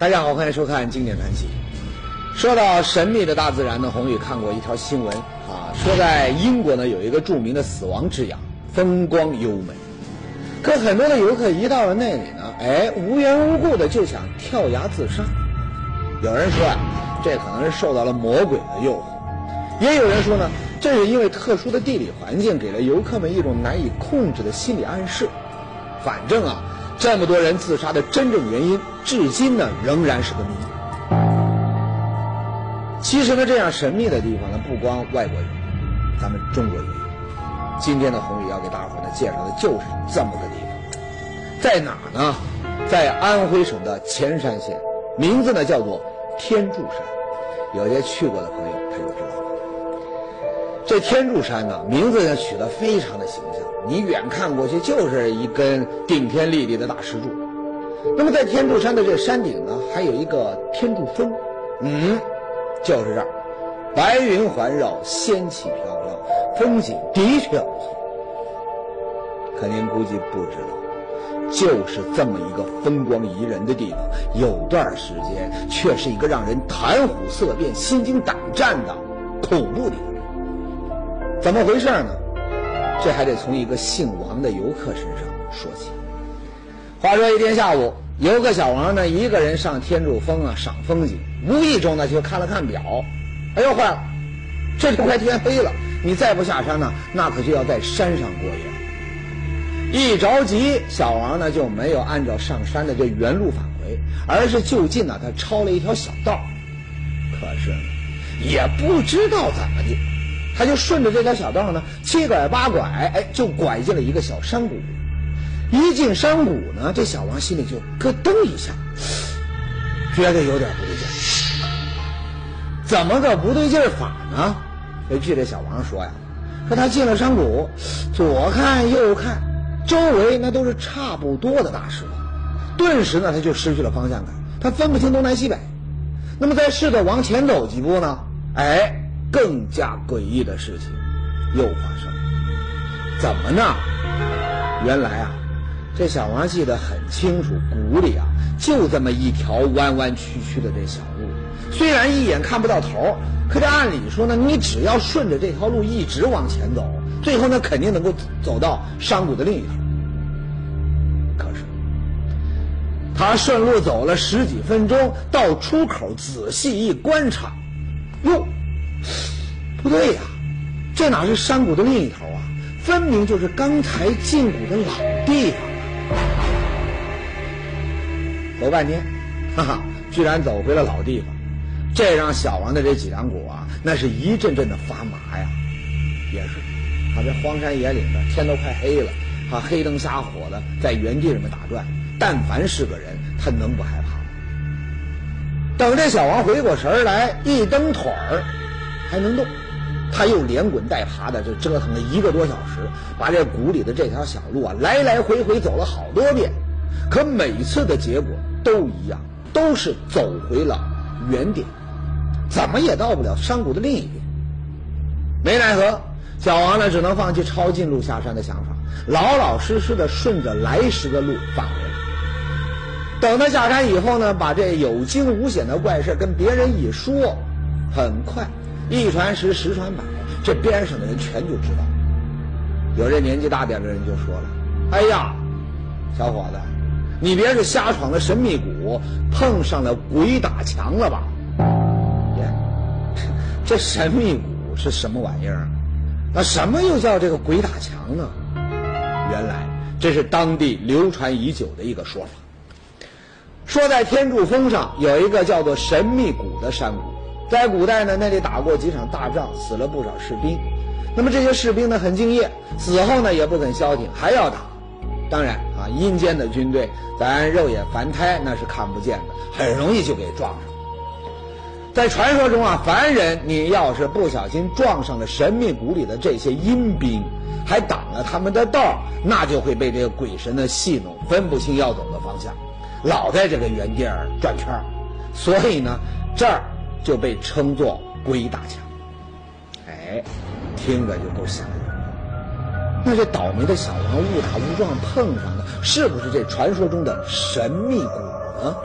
大家好，欢迎收看《经典传奇》。说到神秘的大自然呢，宏宇看过一条新闻啊，说在英国呢有一个著名的死亡之崖——风光优美。可很多的游客一到了那里呢，哎，无缘无故的就想跳崖自杀。有人说啊，这可能是受到了魔鬼的诱惑；也有人说呢，这是因为特殊的地理环境给了游客们一种难以控制的心理暗示。反正啊。这么多人自杀的真正原因，至今呢仍然是个谜。其实呢，这样神秘的地方呢，不光外国有，咱们中国也有。今天的红宇要给大伙呢介绍的就是这么个地方，在哪呢？在安徽省的潜山县，名字呢叫做天柱山。有些去过的朋友他就。这天柱山呢，名字呢取得非常的形象。你远看过去就是一根顶天立地的大石柱，那么在天柱山的这山顶呢，还有一个天柱峰，嗯，就是这儿，白云环绕，仙气飘飘，风景的确不错。可您估计不知道，就是这么一个风光宜人的地方，有段时间却是一个让人谈虎色变、心惊胆战的恐怖地方。怎么回事呢？这还得从一个姓王的游客身上说起。话说一天下午，游客小王呢一个人上天柱峰啊赏风景，无意中呢就看了看表，哎呦坏了，这就快天黑了，你再不下山呢，那可就要在山上过夜。一着急，小王呢就没有按照上山的这原路返回，而是就近呢他抄了一条小道，可是也不知道怎么的。他就顺着这条小道呢，七拐八拐，哎，就拐进了一个小山谷。一进山谷呢，这小王心里就咯噔一下，觉得有点不对劲。怎么个不对劲法呢？据这小王说呀，说他进了山谷，左看右看，周围那都是差不多的大石头，顿时呢他就失去了方向感，他分不清东南西北。那么再试着往前走几步呢，哎。更加诡异的事情又发生了，怎么呢？原来啊，这小王记得很清楚，谷里啊就这么一条弯弯曲曲的这小路，虽然一眼看不到头，可这按理说呢，你只要顺着这条路一直往前走，最后呢肯定能够走到山谷的另一头。可是他顺路走了十几分钟，到出口仔细一观察，哟。不对呀，这哪是山谷的另一头啊？分明就是刚才进谷的老地方啊！走半天，哈哈，居然走回了老地方，这让小王的这脊梁骨啊，那是一阵阵的发麻呀。也是，他这荒山野岭的，天都快黑了，他黑灯瞎火的在原地这么打转，但凡是个人，他能不害怕吗？等这小王回过神来，一蹬腿儿。还能动，他又连滚带爬的就折腾了一个多小时，把这谷里的这条小路啊来来回回走了好多遍，可每次的结果都一样，都是走回了原点，怎么也到不了山谷的另一边。没奈何，小王呢只能放弃抄近路下山的想法，老老实实的顺着来时的路返回。等他下山以后呢，把这有惊无险的怪事跟别人一说，很快。一传十，十传百，这边上的人全就知道。有这年纪大点的人就说了：“哎呀，小伙子，你别是瞎闯了神秘谷，碰上了鬼打墙了吧？”，这神秘谷是什么玩意儿？那什么又叫这个鬼打墙呢？原来这是当地流传已久的一个说法，说在天柱峰上有一个叫做神秘谷的山谷。在古代呢，那里打过几场大仗，死了不少士兵。那么这些士兵呢，很敬业，死后呢也不肯消停，还要打。当然啊，阴间的军队，咱肉眼凡胎那是看不见的，很容易就给撞上。在传说中啊，凡人你要是不小心撞上了神秘谷里的这些阴兵，还挡了他们的道，那就会被这个鬼神的戏弄，分不清要走的方向，老在这个原地儿转圈儿。所以呢，这儿。就被称作鬼打墙，哎，听着就够吓人。那这倒霉的小王误打误撞碰上的，是不是这传说中的神秘谷呢？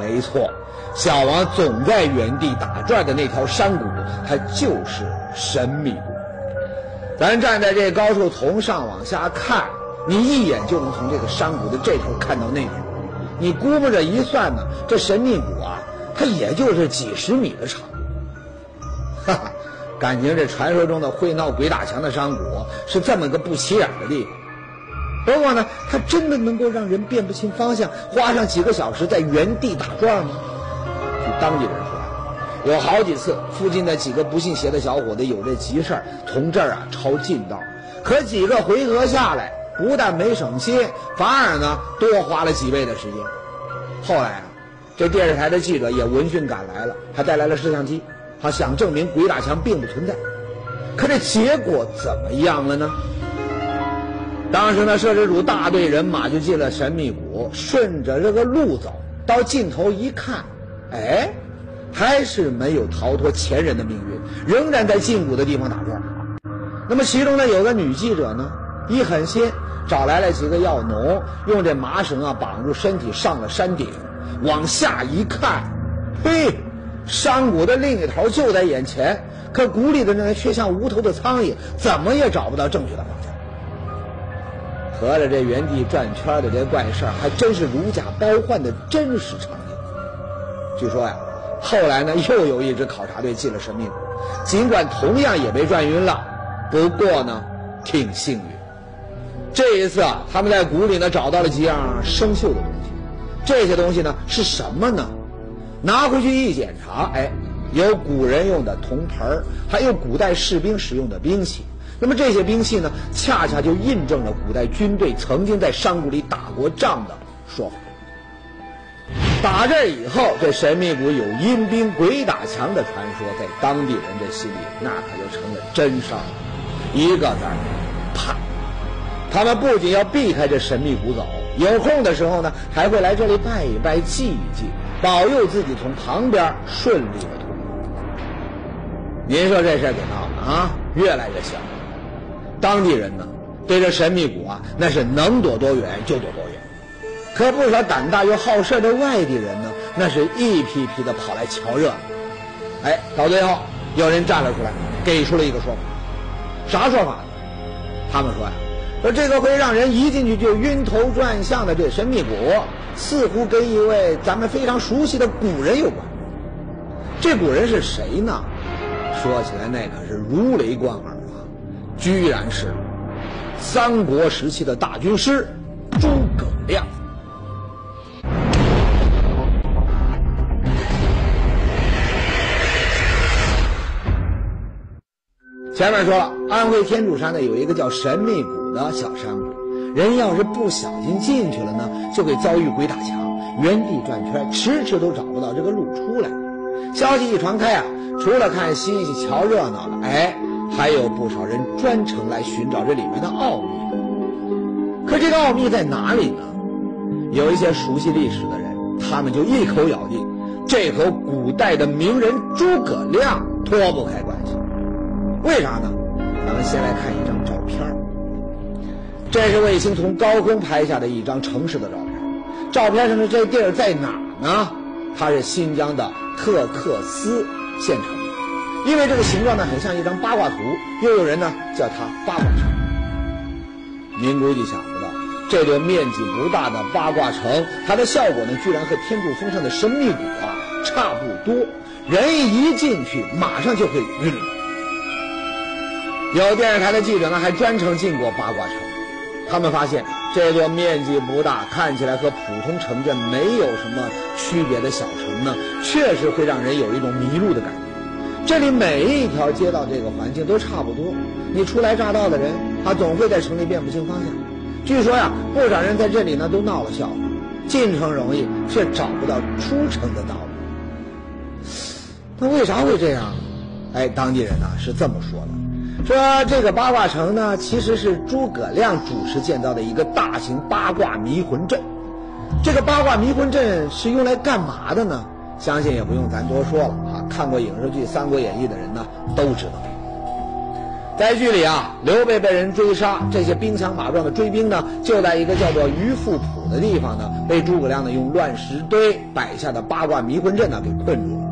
没错，小王总在原地打转的那条山谷，它就是神秘谷。咱站在这高处从上往下看，你一眼就能从这个山谷的这头看到那头。你估摸着一算呢，这神秘谷啊，它也就是几十米的长。哈哈，感情这传说中的会闹鬼打墙的山谷是这么个不起眼的地方。不过呢，它真的能够让人辨不清方向，花上几个小时在原地打转吗？据当地人说，有好几次附近的几个不信邪的小伙子有这急事儿，从这儿啊抄近道，可几个回合下来，不但没省心，反而呢多花了几倍的时间。后来啊，这电视台的记者也闻讯赶来了，还带来了摄像机，他想证明鬼打墙并不存在。可这结果怎么样了呢？当时呢，摄制组大队人马就进了神秘谷，顺着这个路走到尽头一看，哎，还是没有逃脱前人的命运，仍然在禁谷的地方打转。那么其中呢，有个女记者呢，一狠心找来了几个药农，用这麻绳啊绑住身体上了山顶，往下一看，嘿，山谷的另一头就在眼前，可谷里的人却像无头的苍蝇，怎么也找不到正确的方向。合着这原地转圈的这怪事儿，还真是如假包换的真实场景。据说呀，后来呢又有一支考察队进了神秘谷，尽管同样也被转晕了，不过呢挺幸运。这一次啊，他们在谷里呢找到了几样生锈的东西。这些东西呢是什么呢？拿回去一检查，哎，有古人用的铜盆还有古代士兵使用的兵器。那么这些兵器呢，恰恰就印证了古代军队曾经在山谷里打过仗的说法。打这以后，这神秘谷有阴兵鬼打墙的传说，在当地人的心里那可就成了真事儿，一个字儿怕。他们不仅要避开这神秘谷走，有空的时候呢，还会来这里拜一拜、祭一祭，保佑自己从旁边顺利的通过。您说这事儿给闹的啊，越来越像。当地人呢，对这神秘谷啊，那是能躲多远就躲多远。可不少胆大又好事的外地人呢，那是一批批的跑来瞧热闹。哎，到最后有人站了出来，给出了一个说法。啥说法呢？他们说呀，说这个会让人一进去就晕头转向的这神秘谷，似乎跟一位咱们非常熟悉的古人有关。这古人是谁呢？说起来那可是如雷贯耳啊。居然是三国时期的大军师诸葛亮。前面说了，安徽天柱山呢有一个叫神秘谷的小山谷，人要是不小心进去了呢，就会遭遇鬼打墙，原地转圈，迟迟都找不到这个路出来。消息一传开啊，除了看稀奇瞧热闹的，哎。还有不少人专程来寻找这里面的奥秘，可这个奥秘在哪里呢？有一些熟悉历史的人，他们就一口咬定，这和古代的名人诸葛亮脱不开关系。为啥呢？咱们先来看一张照片这是卫星从高空拍下的一张城市的照片。照片上的这地儿在哪呢？它是新疆的特克斯县城。因为这个形状呢，很像一张八卦图，又有人呢叫它八卦城。您估计想不到，这座面积不大的八卦城，它的效果呢，居然和天柱峰上的神秘谷啊差不多。人一进去，马上就会晕。有电视台的记者呢，还专程进过八卦城，他们发现这座面积不大、看起来和普通城镇没有什么区别的小城呢，确实会让人有一种迷路的感觉。这里每一条街道，这个环境都差不多。你初来乍到的人，他总会在城里辨不清方向。据说呀，不少人在这里呢都闹了笑话：进城容易，却找不到出城的道路。那为啥会这样？哎，当地人呢是这么说的：说这个八卦城呢，其实是诸葛亮主持建造的一个大型八卦迷魂阵。这个八卦迷魂阵是用来干嘛的呢？相信也不用咱多说了啊！看过影视剧《三国演义》的人呢都知道。在剧里啊，刘备被人追杀，这些兵强马壮的追兵呢，就在一个叫做鱼富浦的地方呢，被诸葛亮呢用乱石堆摆下的八卦迷魂阵呢给困住了。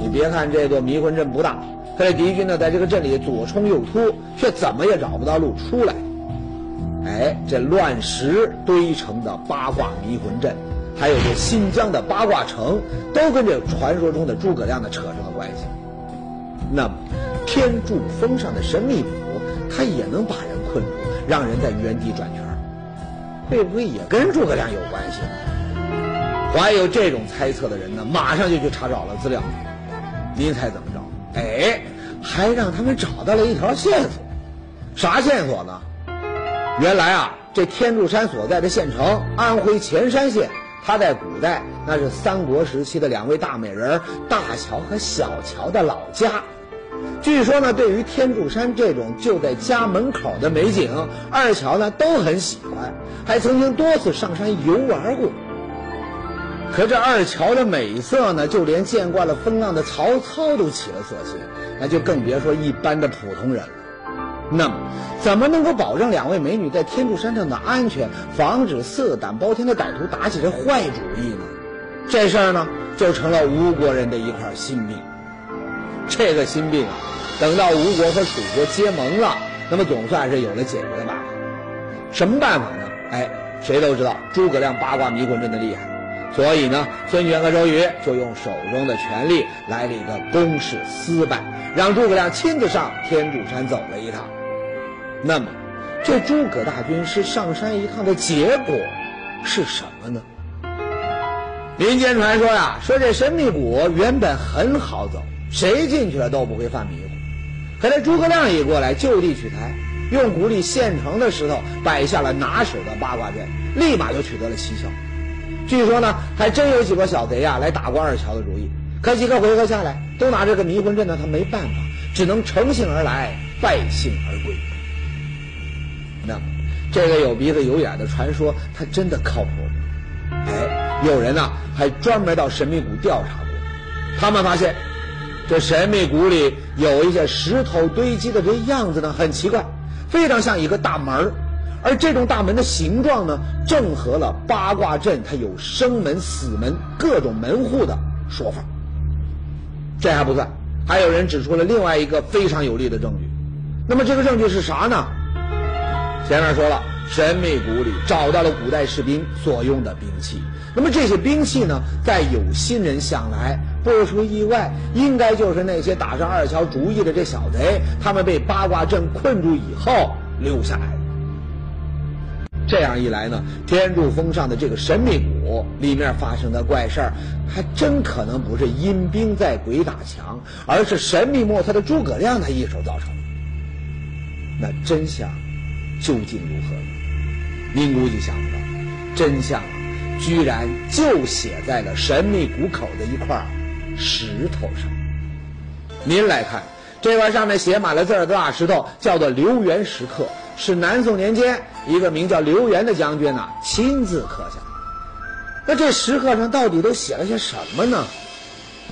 你别看这座迷魂阵不大，可这敌军呢在这个阵里左冲右突，却怎么也找不到路出来。哎，这乱石堆成的八卦迷魂阵，还有这新疆的八卦城，都跟这传说中的诸葛亮呢扯上了关系。那么，天柱峰上的神秘谷，它也能把人困住，让人在原地转圈会不会也跟诸葛亮有关系？怀有这种猜测的人呢，马上就去查找了资料。您猜怎么着？哎，还让他们找到了一条线索。啥线索呢？原来啊，这天柱山所在的县城安徽潜山县，它在古代那是三国时期的两位大美人大乔和小乔的老家。据说呢，对于天柱山这种就在家门口的美景，二乔呢都很喜欢，还曾经多次上山游玩过。可这二乔的美色呢，就连见惯了风浪的曹操都起了色心，那就更别说一般的普通人了。那么，怎么能够保证两位美女在天柱山上的安全，防止色胆包天的歹徒打起这坏主意呢？这事儿呢，就成了吴国人的一块心病。这个心病啊，等到吴国和楚国结盟了，那么总算是有了解决的办法。什么办法呢？哎，谁都知道诸葛亮八卦迷魂阵的厉害，所以呢，孙权和周瑜就用手中的权力来了一个公事私办，让诸葛亮亲自上天柱山走了一趟。那么，这诸葛大军是上山一趟的结果是什么呢？民间传说呀，说这神秘谷原本很好走，谁进去了都不会犯迷糊。可这诸葛亮一过来，就地取材，用谷里现成的石头摆下了拿手的八卦阵，立马就取得了奇效。据说呢，还真有几个小贼呀来打过二乔的主意，可几个回合下来，都拿这个迷魂阵呢，他没办法，只能乘兴而来，败兴而归。那这个有鼻子有眼的传说，它真的靠谱吗？哎，有人呢还专门到神秘谷调查过，他们发现这神秘谷里有一些石头堆积的这样子呢很奇怪，非常像一个大门而这种大门的形状呢，正合了八卦阵它有生门、死门各种门户的说法。这还不算，还有人指出了另外一个非常有力的证据。那么这个证据是啥呢？前面说了，神秘谷里找到了古代士兵所用的兵器。那么这些兵器呢，在有心人想来，不出意外，应该就是那些打上二乔主意的这小贼，他们被八卦阵困住以后留下来的。这样一来呢，天柱峰上的这个神秘谷里面发生的怪事儿，还真可能不是阴兵在鬼打墙，而是神秘莫测的诸葛亮他一手造成的。那真相？究竟如何呢？您估计想不到，真相，居然就写在了神秘谷口的一块石头上。您来看，这块上面写满了字的大石头，叫做刘元石刻，是南宋年间一个名叫刘元的将军呐亲自刻下。那这石刻上到底都写了些什么呢？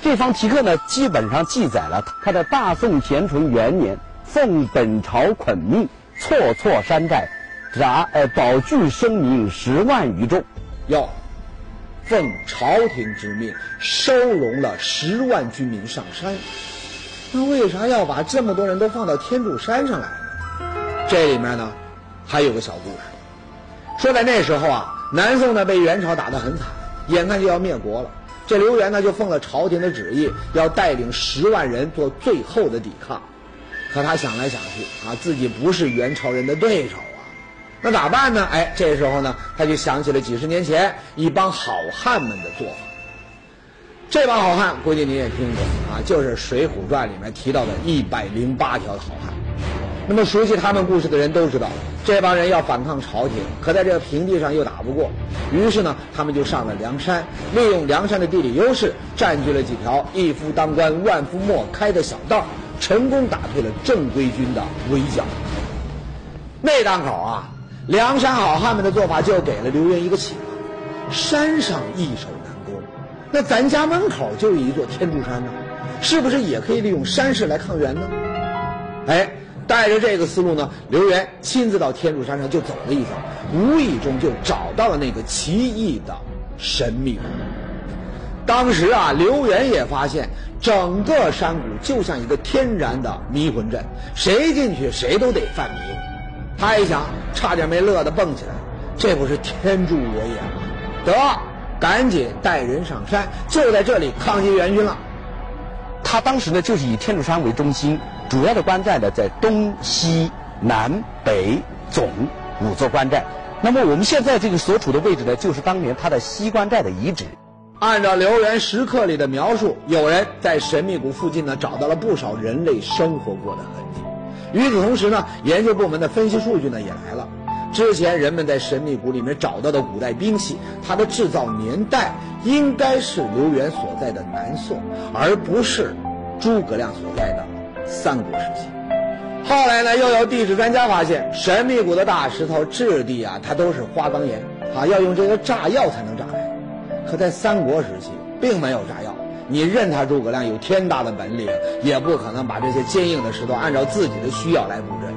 这方题刻呢，基本上记载了他的大宋咸淳元年奉本朝捆命。错错山寨，斩呃保具生民十万余众，要奉朝廷之命收容了十万军民上山。那为啥要把这么多人都放到天柱山上来呢？这里面呢，还有个小故事，说在那时候啊，南宋呢被元朝打得很惨，眼看就要灭国了。这刘元呢就奉了朝廷的旨意，要带领十万人做最后的抵抗。可他想来想去啊，自己不是元朝人的对手啊，那咋办呢？哎，这时候呢，他就想起了几十年前一帮好汉们的做法。这帮好汉，估计你也听过啊，就是《水浒传》里面提到的一百零八条好汉。那么熟悉他们故事的人都知道，这帮人要反抗朝廷，可在这个平地上又打不过，于是呢，他们就上了梁山，利用梁山的地理优势，占据了几条一夫当关万夫莫开的小道。成功打退了正规军的围剿。那当口啊，梁山好汉们的做法就给了刘元一个启发：山上易守难攻，那咱家门口就有一座天柱山呢，是不是也可以利用山势来抗元呢？哎，带着这个思路呢，刘源亲自到天柱山上就走了一遭，无意中就找到了那个奇异的神秘谷。当时啊，刘源也发现整个山谷就像一个天然的迷魂阵，谁进去谁都得犯迷。他一想，差点没乐得蹦起来，这不是天助我也吗？得，赶紧带人上山，就在这里抗击援军了。他当时呢，就是以天柱山为中心，主要的关寨呢在东西南北总五座关寨。那么我们现在这个所处的位置呢，就是当年他的西关寨的遗址。按照刘源石刻里的描述，有人在神秘谷附近呢找到了不少人类生活过的痕迹。与此同时呢，研究部门的分析数据呢也来了。之前人们在神秘谷里面找到的古代兵器，它的制造年代应该是刘源所在的南宋，而不是诸葛亮所在的三国时期。后来呢，又有地质专家发现，神秘谷的大石头质地啊，它都是花岗岩啊，要用这个炸药才能炸开。可在三国时期，并没有炸药，你任他诸葛亮有天大的本领，也不可能把这些坚硬的石头按照自己的需要来布阵。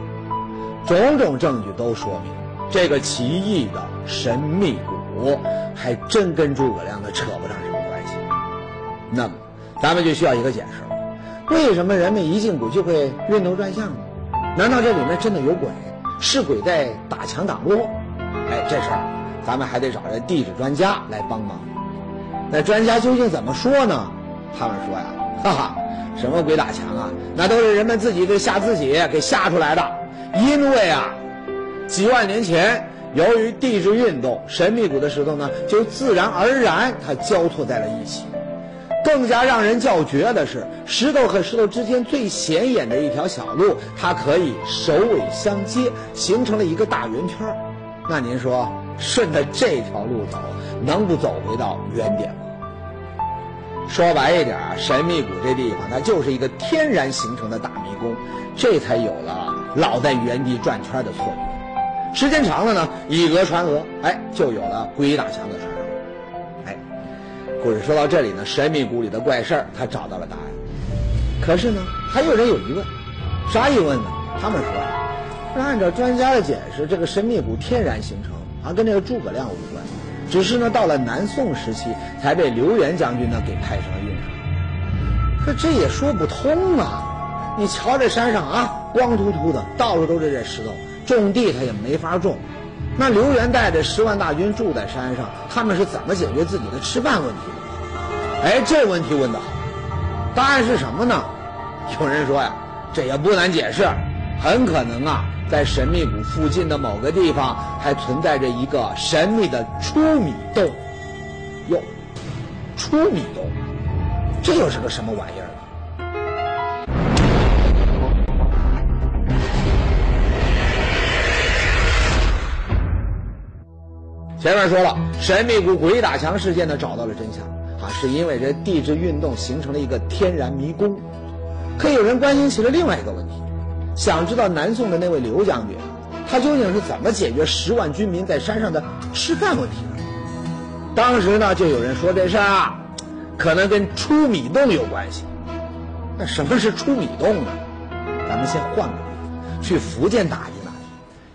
种种证据都说明。这个奇异的神秘谷，还真跟诸葛亮的扯不上什么关系。那么，咱们就需要一个解释：为什么人们一进谷就会晕头转向呢？难道这里面真的有鬼？是鬼在打墙打落？哎，这事儿咱们还得找人地质专家来帮忙。那专家究竟怎么说呢？他们说呀，哈哈，什么鬼打墙啊？那都是人们自己给吓自己给吓出来的。因为啊。几万年前，由于地质运动，神秘谷的石头呢就自然而然它交错在了一起。更加让人叫绝的是，石头和石头之间最显眼的一条小路，它可以首尾相接，形成了一个大圆圈。那您说，顺着这条路走，能不走回到原点吗？说白一点，神秘谷这地方它就是一个天然形成的大迷宫，这才有了老在原地转圈的错觉。时间长了呢，以讹传讹，哎，就有了鬼打墙的传。故事说到这里呢，神秘谷里的怪事儿他找到了答案。可是呢，还有人有疑问，啥疑问呢？他们说啊，按照专家的解释，这个神秘谷天然形成，啊，跟这个诸葛亮无关，只是呢，到了南宋时期才被刘元将军呢给派上了用场。可这也说不通啊！你瞧这山上啊，光秃秃的，到处都是这石头。种地他也没法种，那刘元带着十万大军住在山上，他们是怎么解决自己的吃饭问题的？哎，这问题问得好，答案是什么呢？有人说呀，这也不难解释，很可能啊，在神秘谷附近的某个地方还存在着一个神秘的出米洞。哟，出米洞，这又是个什么玩意儿？前面说了，神秘谷鬼打墙事件呢，找到了真相啊，是因为这地质运动形成了一个天然迷宫。可有人关心起了另外一个问题，想知道南宋的那位刘将军，他究竟是怎么解决十万军民在山上的吃饭问题的？当时呢，就有人说这事儿啊，可能跟出米洞有关系。那什么是出米洞呢？咱们先换个地方，去福建打听打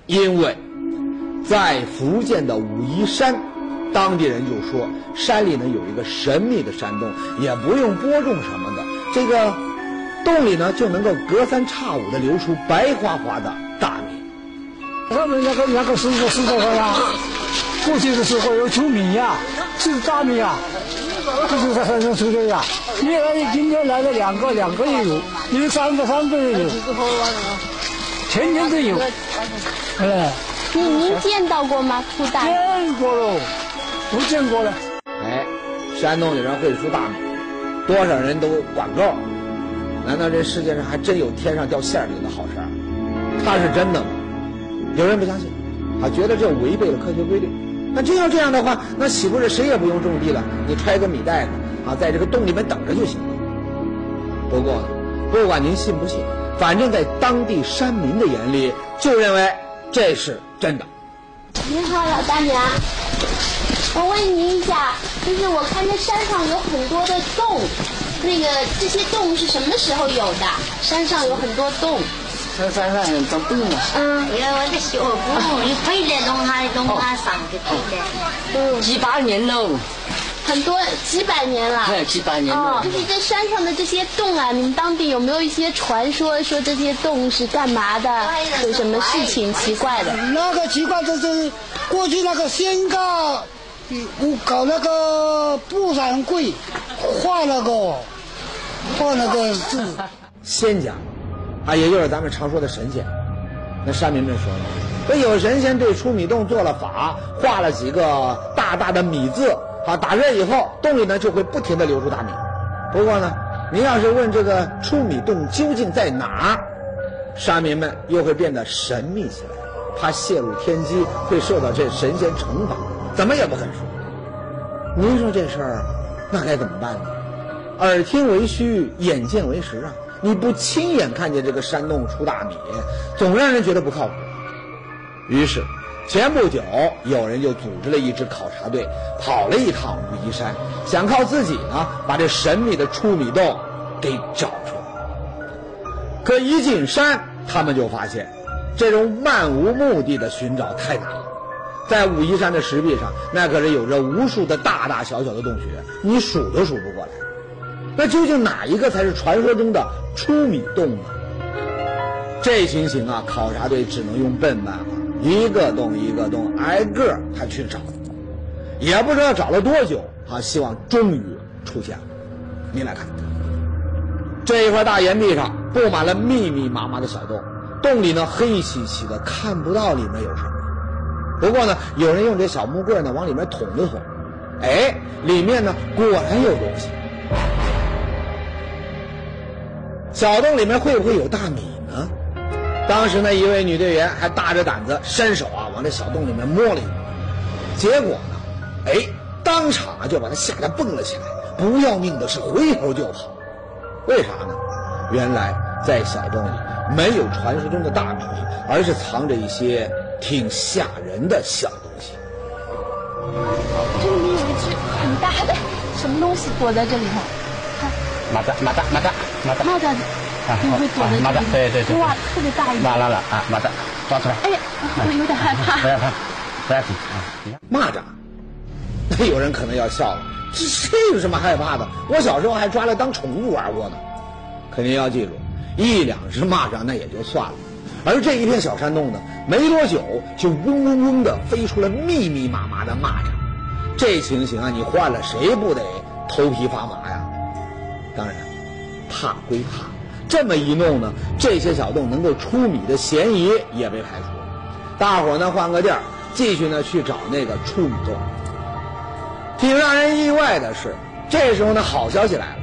听，因为。在福建的武夷山，当地人就说山里呢有一个神秘的山洞，也不用播种什么的，这个洞里呢就能够隔三差五的流出白花花的大米。他们那个那个师傅师傅说呀，过去的时候有出米呀，是大米啊，就是在山上出的呀。你看今天来了两个，两个也有，有三个，三个也有，天天都有，哎。您您见到过吗？出大米？见过喽，不见过了。哎，山东里面会出大米，多少人都管够。难道这世界上还真有天上掉馅饼的好事儿？它是真的吗？有人不相信，啊觉得这违背了科学规律。那真要这样的话，那岂不是谁也不用种地了？你揣个米袋子啊，在这个洞里面等着就行了。不过，不管您信不信，反正在当地山民的眼里，就认为这是。真的。您好，老大娘，我问您一下，就是我看这山上有很多的洞，那个这些洞是什么时候有的？山上有很多洞，这山上很多洞啊。嗯因为我的小姑，你推来弄下弄下上去推的。嗯，几百年喽，很多几百年了。还有几百年了，。哦就是这山上的这些洞啊，你们当地有没有一些传说，说这些洞是干嘛的？有什么事情奇怪的？那个奇怪就是过去那个仙家，我搞那个布展柜，画那个画那个字。仙家，啊，也就是咱们常说的神仙。那山民们说呢，说有神仙对出米洞做了法，画了几个大大的米字，啊，打热以后，洞里呢就会不停的流出大米。不过呢，您要是问这个出米洞究竟在哪儿，山民们又会变得神秘起来，怕泄露天机会受到这神仙惩罚，怎么也不肯说。您说这事儿，那该怎么办呢？耳听为虚，眼见为实啊！你不亲眼看见这个山洞出大米，总让人觉得不靠谱。于是，前不久有人就组织了一支考察队，跑了一趟武夷山，想靠自己呢把这神秘的出米洞给找出来。可一进山，他们就发现，这种漫无目的的寻找太难了。在武夷山的石壁上，那可是有着无数的大大小小的洞穴，你数都数不过来。那究竟哪一个才是传说中的出米洞呢？这情形啊，考察队只能用笨办法，一个洞一个洞挨个儿他去找，也不知道找了多久啊，希望终于出现了。您来看，这一块大岩壁上布满了密密麻麻的小洞，洞里呢黑漆漆的，看不到里面有什么。不过呢，有人用这小木棍呢往里面捅了捅，哎，里面呢果然有东西。小洞里面会不会有大米呢？当时呢，一位女队员还大着胆子伸手啊往这小洞里面摸了一摸，结果呢，哎，当场啊就把她吓得蹦了起来，不要命的是回头就跑。为啥呢？原来在小洞里没有传说中的大米，而是藏着一些挺吓人的小东西。这里面有一只很大的什么东西躲在这里头？马达马达马达马达蚂蚱会不会躲在里？蚱对对对哇，特别大一拉只。拉了啊，马达抓出来，哎呀，我有点害怕不。要怕，不要紧啊，蚂蚱，那有人可能要笑了，这这有什么害怕的？我小时候还抓来当宠物玩过呢。可您要记住，一两只蚂蚱那也就算了，而这一片小山洞呢，没多久就嗡嗡嗡的飞出了密密麻麻的蚂蚱。这情形啊，你换了谁不得头皮发麻呀？当然，怕归怕，这么一弄呢，这些小洞能够出米的嫌疑也被排除了。大伙儿呢换个地儿，继续呢去找那个出米洞。挺让人意外的是，这时候呢好消息来了，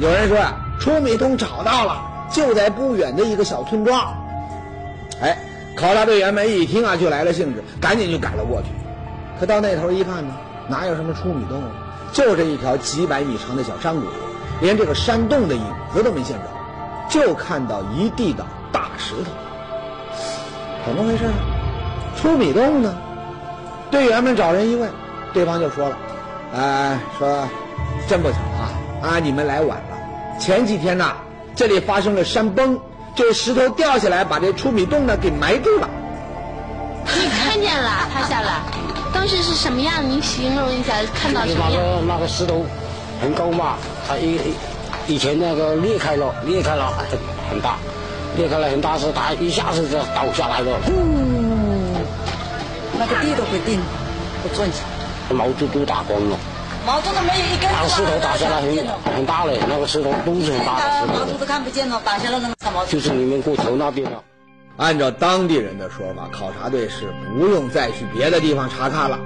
有人说呀、出米洞找到了，就在不远的一个小村庄。哎，考察队员们一听啊就来了兴致，赶紧就赶了过去。可到那头一看呢，哪有什么出米洞啊，就是一条几百米长的小山谷，连这个山洞的影子都没见着，就看到一地的大石头。怎么回事啊？出米洞呢？队员们找人一问，对方就说了：“呃，说真不巧啊，啊，你们来晚了。前几天呐，这里发生了山崩，这石头掉下来，把这出米洞呢给埋住了。你看见了，趴下来，当时是什么样？您形容一下，看到什么那样？个那个石头很高嘛，它以以前那个裂开了，裂开了很很大，裂开了很大是它一下子就倒下来了，那个地都不定，不准。毛都都打光了。毛都都没有一根那个石头打下来很很大嘞，那个石头都是很大的石头毛肚都看不见了，打下来那个毛肚。就是你们过头那边了。按照当地人的说法，考察队是不用再去别的地方查看了，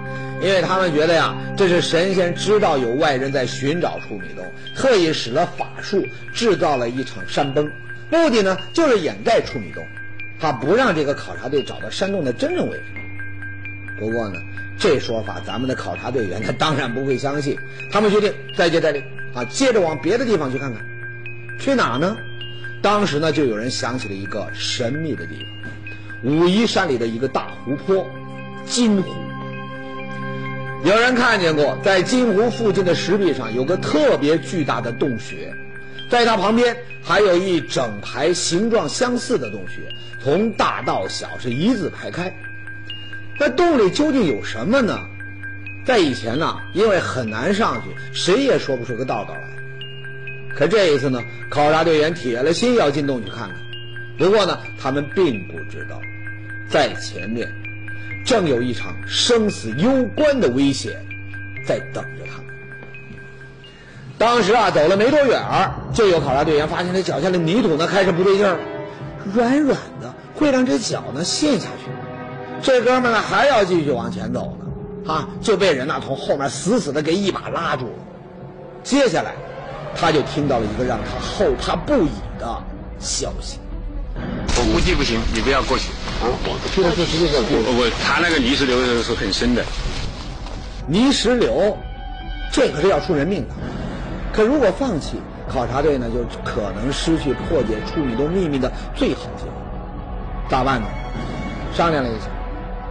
因为他们觉得呀，这是神仙知道有外人在寻找出米洞，特意使了法术，制造了一场山崩，目的呢就是掩盖出米洞，他不让这个考察队找到山洞的真正位置。不过呢，这说法咱们的考察队员他当然不会相信，他们决定再接再厉啊，接着往别的地方去看看。去哪呢？当时呢，就有人想起了一个神秘的地方，武夷山里的一个大湖泊——金湖。有人看见过，在金湖附近的石壁上有个特别巨大的洞穴，在它旁边还有一整排形状相似的洞穴，从大到小是一字排开。那洞里究竟有什么呢？在以前呢，因为很难上去，谁也说不出个道道来。可这一次呢，考察队员铁了心要进洞去看看。不过呢，他们并不知道，在前面正有一场生死攸关的危险在等着他们。当时啊，走了没多远儿，就有考察队员发现这脚下的泥土呢开始不对劲儿了，软软的，会让这脚呢陷下去。这哥们呢还要继续往前走呢，啊，就被人呐从后面死死的给一把拉住了。接下来，他就听到了一个让他后怕不已的消息。我估计不行，你不要过去。啊，去的是实际上我我他那个泥石流是很深的，泥石流，这可是要出人命的。可如果放弃，考察队呢就可能失去破解处女洞秘密的最好机会。咋办呢？商量了一下，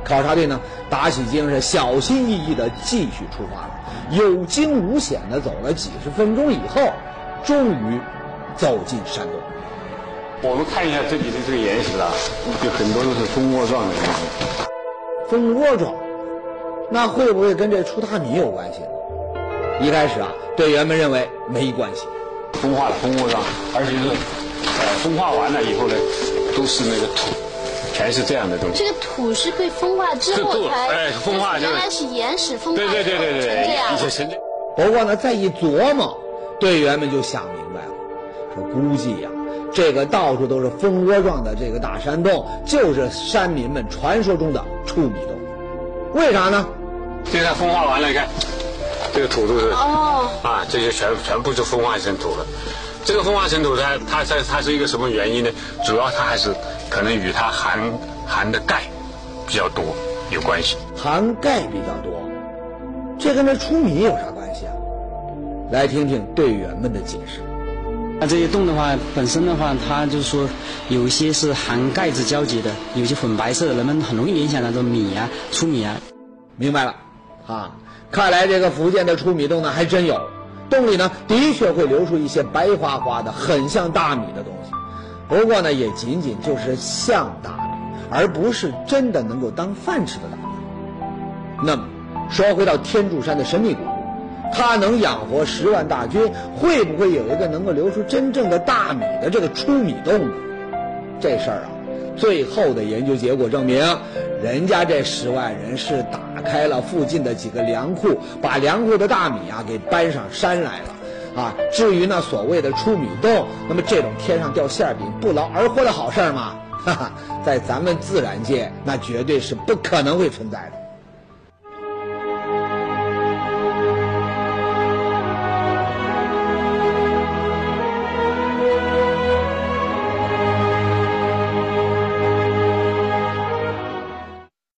考察队呢打起精神，小心翼翼地继续出发了。有惊无险地走了几十分钟以后，终于走进山洞。我们看一下这里的这个岩石啊，就很多都是蜂窝状的岩石。蜂窝状，那会不会跟这出大米有关系呢？一开始啊，队员们认为没关系。风化了蜂窝状，而且是呃风化完了以后呢，都是那个土，全是这样的东西。这个土是被风化之后才，哎风化就是原来是岩石风化对对对对对，以前成这。不过呢，再一琢磨，队员们就想明白了，说估计呀、这个到处都是蜂窝状的这个大山洞，就是山民们传说中的处米洞。为啥呢？现在风化完了，你看这个土都是哦，啊，这些全全部就风化成土了。这个风化成土它它它它是一个什么原因呢？主要它还是可能与它含含的钙比较多有关系。含钙比较多，这跟这出米有啥关系啊？来听听队员们的解释。那这些洞的话，本身的话，它就是说有一些是含钙质交集的，有些粉白色的，人们很容易联想到这米啊、粗米啊。明白了，啊，看来这个福建的出米洞呢还真有，洞里呢的确会流出一些白花花的、很像大米的东西，不过呢也仅仅就是像大米，而不是真的能够当饭吃的大米。那么，说回到天柱山的神秘谷，它能养活十万大军，会不会有一个能够流出真正的大米的这个出米洞呢？这事儿啊，最后的研究结果证明，人家这十万人是打开了附近的几个粮库，把粮库的大米啊给搬上山来了。啊，至于那所谓的出米洞，那么这种天上掉馅饼、不劳而获的好事儿嘛，哈哈，在咱们自然界那绝对是不可能会存在的。